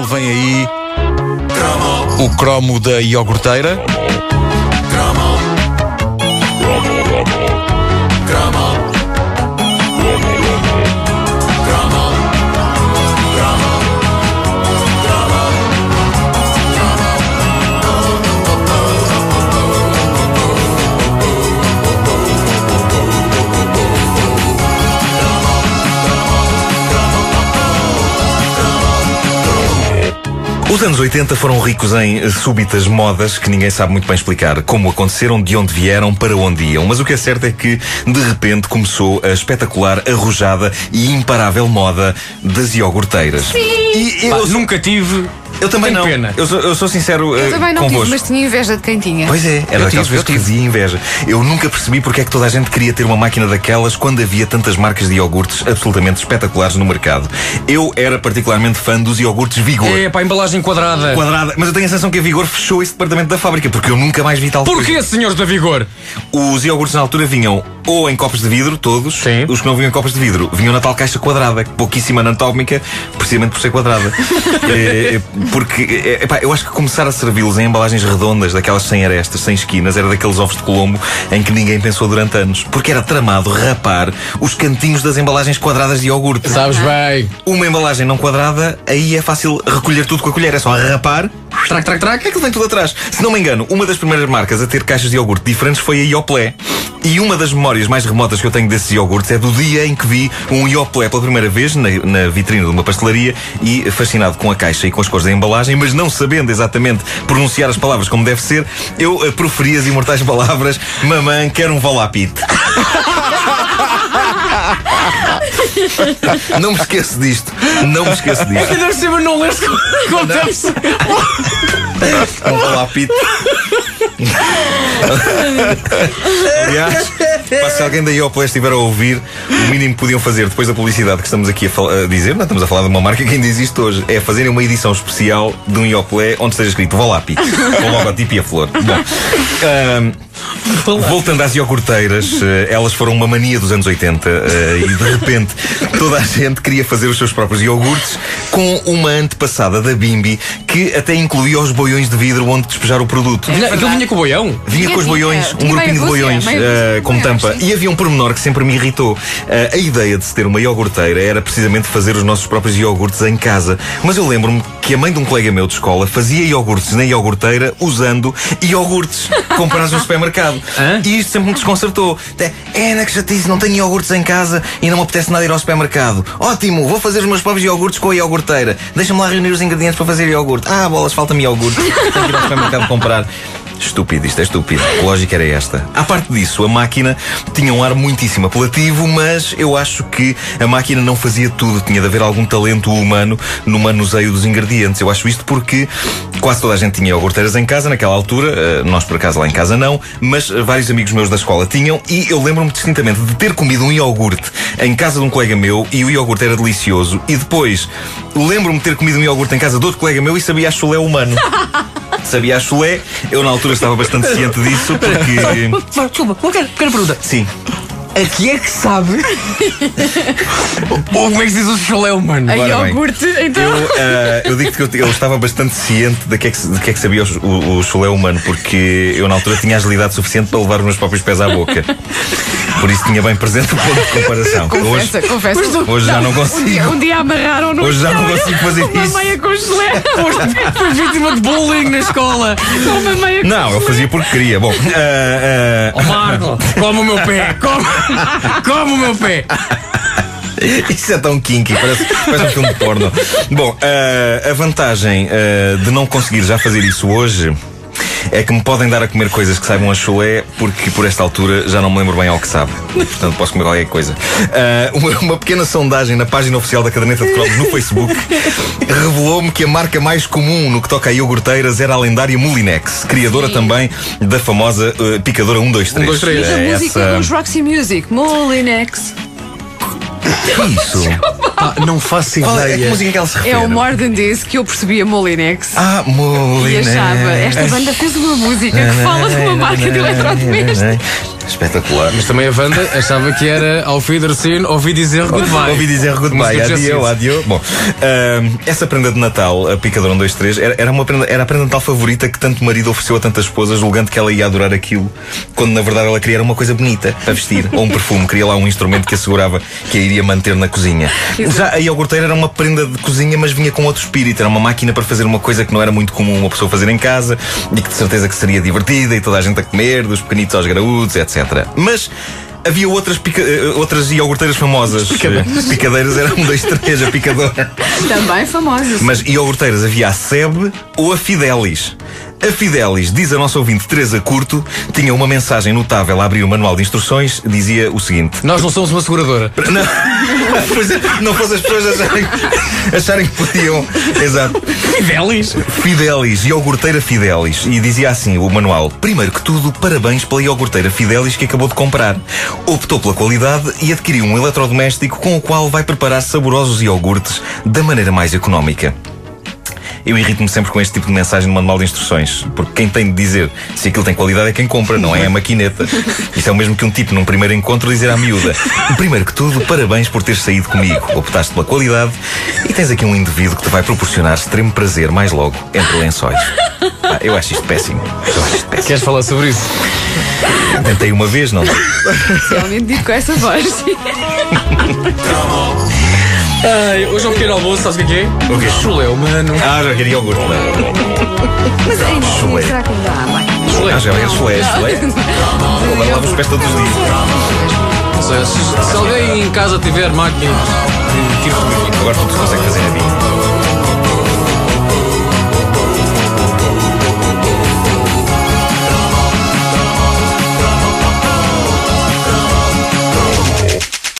Vem aí o cromo da iogurteira. Os anos 80 foram ricos em súbitas modas que ninguém sabe muito bem explicar como aconteceram, de onde vieram, para onde iam. Mas o que é certo é que, de repente, começou a espetacular, arrojada e imparável moda das iogurteiras. Sim. E eu Pá, nunca tive eu também Tenho não. Pena. Eu sou, eu sou sincero Eu uh, também não convosco. tive, mas tinha inveja de quem tinha. Pois é, era Eu daquelas tive, pessoas que eu tive. fazia inveja. Eu nunca percebi porque é que toda a gente queria ter uma máquina daquelas quando havia tantas marcas de iogurtes absolutamente espetaculares no mercado. Eu era particularmente fã dos iogurtes Vigor. É, pá, embalagem quadrada. Quadrada, mas eu tenho a sensação que a Vigor fechou esse departamento da fábrica porque eu nunca mais vi tal coisa. Porquê, senhores da Vigor? Os iogurtes na altura vinham ou em copos de vidro, todos. Sim. Os que não vinham em copos de vidro vinham na tal caixa quadrada, pouquíssima anatómica, precisamente por ser quadrada. É, porque, é, epá, eu acho que começar a servi-los em embalagens redondas, daquelas sem arestas, sem esquinas, era daqueles ovos de colombo em que ninguém pensou durante anos. Porque era tramado rapar os cantinhos das embalagens quadradas de iogurte. Sabes bem. Uma embalagem não quadrada, aí é fácil recolher tudo com a colher, é só rapar. Trac, trac, trac. É que vem tudo atrás. Se não me engano, uma das primeiras marcas a ter caixas de iogurte diferentes foi a Ioplé. E uma das memórias mais remotas que eu tenho desses iogurtes é do dia em que vi um Ioplé pela primeira vez na, na vitrine de uma pastelaria e fascinado com a caixa e com as cores da embalagem, mas não sabendo exatamente pronunciar as palavras como deve ser, eu eh, proferi as imortais palavras Mamãe, quero um Volapite. Não me esqueço disto. Não me esqueço disto. Ainda por cima não leste como deve ser. Um Volapite. Aliás, se alguém da Ioplé estiver a ouvir, o mínimo que podiam fazer depois da publicidade que estamos aqui a, a dizer, não estamos a falar de uma marca que ainda existe hoje, é fazerem uma edição especial de um Ioplé onde esteja escrito Volapit, com o logotipo e a flor. Bom, ahm, voltando às iogurteiras, eh, elas foram uma mania dos anos 80 eh, e de repente toda a gente queria fazer os seus próprios iogurtes com uma antepassada da Bimbi que até incluía os boiões de vidro onde despejar o produto. Aquilo vinha com o boião? Vinha com os boiões, um grupinho de boiões meia eh, boiões, tampa. E havia um pormenor que sempre me irritou. Eh, a ideia de se ter uma iogurteira era precisamente fazer os nossos próprios iogurtes em casa. Mas eu lembro-me que a mãe de um colega meu de escola fazia iogurtes na iogurteira usando iogurtes comprados no supermercado. Hã? E isto sempre me desconcertou. Até, É, na que chatice, não tenho iogurtes em casa e não me apetece nada ir ao supermercado. Ótimo, vou fazer os meus próprios iogurtes com a iogurteira. Deixa-me lá reunir os ingredientes para fazer iogurte. Ah, bolas, falta-me iogurte. Tenho que ir ao supermercado comprar. Estúpido, isto é estúpido. A lógica era esta. À parte disso, a máquina tinha um ar muitíssimo apelativo, mas eu acho que a máquina não fazia tudo. Tinha de haver algum talento humano no manuseio dos ingredientes. Eu acho isto porque quase toda a gente tinha iogurteiras em casa naquela altura. Eh, Nós, por acaso, lá em casa não. Mas vários amigos meus da escola tinham. E eu lembro-me distintamente de ter comido um iogurte em casa de um colega meu e o iogurte era delicioso. E depois lembro-me de ter comido um iogurte em casa de outro colega meu e sabia a chulé humano. Sabia a chulé, eu na altura estava bastante ciente disso porque. Desculpa, pequena pergunta. Sim. Aqui é que sabe. Ou como é que se diz o chulé humano? A Ora bem. iogurte, então. Eu, ah, eu digo que eu, eu estava bastante ciente de que é que, de que, é que sabia o, o, o chulé humano, porque eu na altura tinha agilidade suficiente para levar os meus próprios pés à boca. Por isso tinha bem presente o ponto de comparação. Confessa, Hoje, confessa. hoje já não Um dia, consigo. um dia amarraram no Hoje já não consigo fazer uma isso. meia com gelé. Foi vítima de bullying na escola. Com uma meia com Não, eu fazia porque queria. Bom, ah, ah, Ó Marco, come o meu pé. Come, come o meu pé. Isso é tão kinky, parece, parece um filme de porno. Bom, ah, a vantagem ah, de não conseguir já fazer isso hoje é que me podem dar a comer coisas que saibam a chulé, porque por esta altura já não me lembro bem ao que sabe. Portanto, posso comer qualquer coisa. Ah, uma, uma pequena sondagem na página oficial da Caderneta de Cromos no Facebook revelou-me que a marca mais comum no que toca a iogurteiras era a lendária Molinex, criadora também da famosa ah, picadora 123. 123. A Ah, música essa- dos Roxy Music, Molinex. Que isso? Ah, não faço Qual é, a que ideia. música é que ela se É refere? o More Than This que eu percebia Molinex. Ah, E Molinex. achava, esta banda fez uma música que fala de uma marca de eletrodomésticos. Espetacular. Mas também a Wanda achava que era ao Wiedersehen, ouvi dizer goodbye. Ouvi dizer goodbye, adio, adio. Bom, ahm, essa prenda de Natal, a Picadora 123, era, era, uma prenda, era a prenda de Natal favorita que tanto marido ofereceu a tantas esposas, julgando que ela ia adorar aquilo, quando na verdade ela queria uma coisa bonita para vestir, ou um perfume, queria lá um instrumento que assegurava que a iria manter na cozinha. Já a iogurteira era uma prenda de cozinha, mas vinha com outro espírito, era uma máquina para fazer uma coisa que não era muito comum uma pessoa fazer em casa e que de certeza que seria divertida e toda a gente a comer, dos pequenitos aos graúdos, etc. Mas Havia outras, pica- eh, outras iogurteiras famosas. Eh, Picadeiras era um, dois, três, a picadora. Também famosos. Mas iogurteiras havia a Seb ou a Fidelis. A Fidelis, diz a nossa ouvinte Teresa Curto, tinha uma mensagem notável a abrir o manual de instruções, dizia o seguinte. Nós não somos uma seguradora. Não, é, não fosse as pessoas acharem, acharem que podiam. Exato. Fidelis. Fidelis, iogurteira Fidelis. E dizia assim o manual: Primeiro que tudo, parabéns pela iogurteira Fidelis que acabou de comprar. Optou pela qualidade e adquiriu um eletrodoméstico com o qual vai preparar saborosos iogurtes da maneira mais económica. Eu irrito-me sempre com este tipo de mensagem no manual de instruções, porque quem tem de dizer se aquilo tem qualidade é quem compra, não é a maquineta. Isso é o mesmo que um tipo num primeiro encontro dizer à miúda: Primeiro que tudo, parabéns por teres saído comigo. Optaste pela qualidade e tens aqui um indivíduo que te vai proporcionar extremo prazer mais logo entre lençóis. Ah, eu acho isto péssimo. Eu acho isto péssimo. Queres falar sobre isso? Tentei uma vez, não. Realmente digo com essa voz. Ai, hoje é um pequeno almoço, sabes o que é? O quê? Chuléu, mano. Ah, já queria iogurte. Não. Mas ainda Chulé. assim, será que ainda há mais? Chulé. Ah, já era chulé, chulé. Agora lavo os pés todos os dias. Ou seja, se, se alguém em casa tiver máquinas de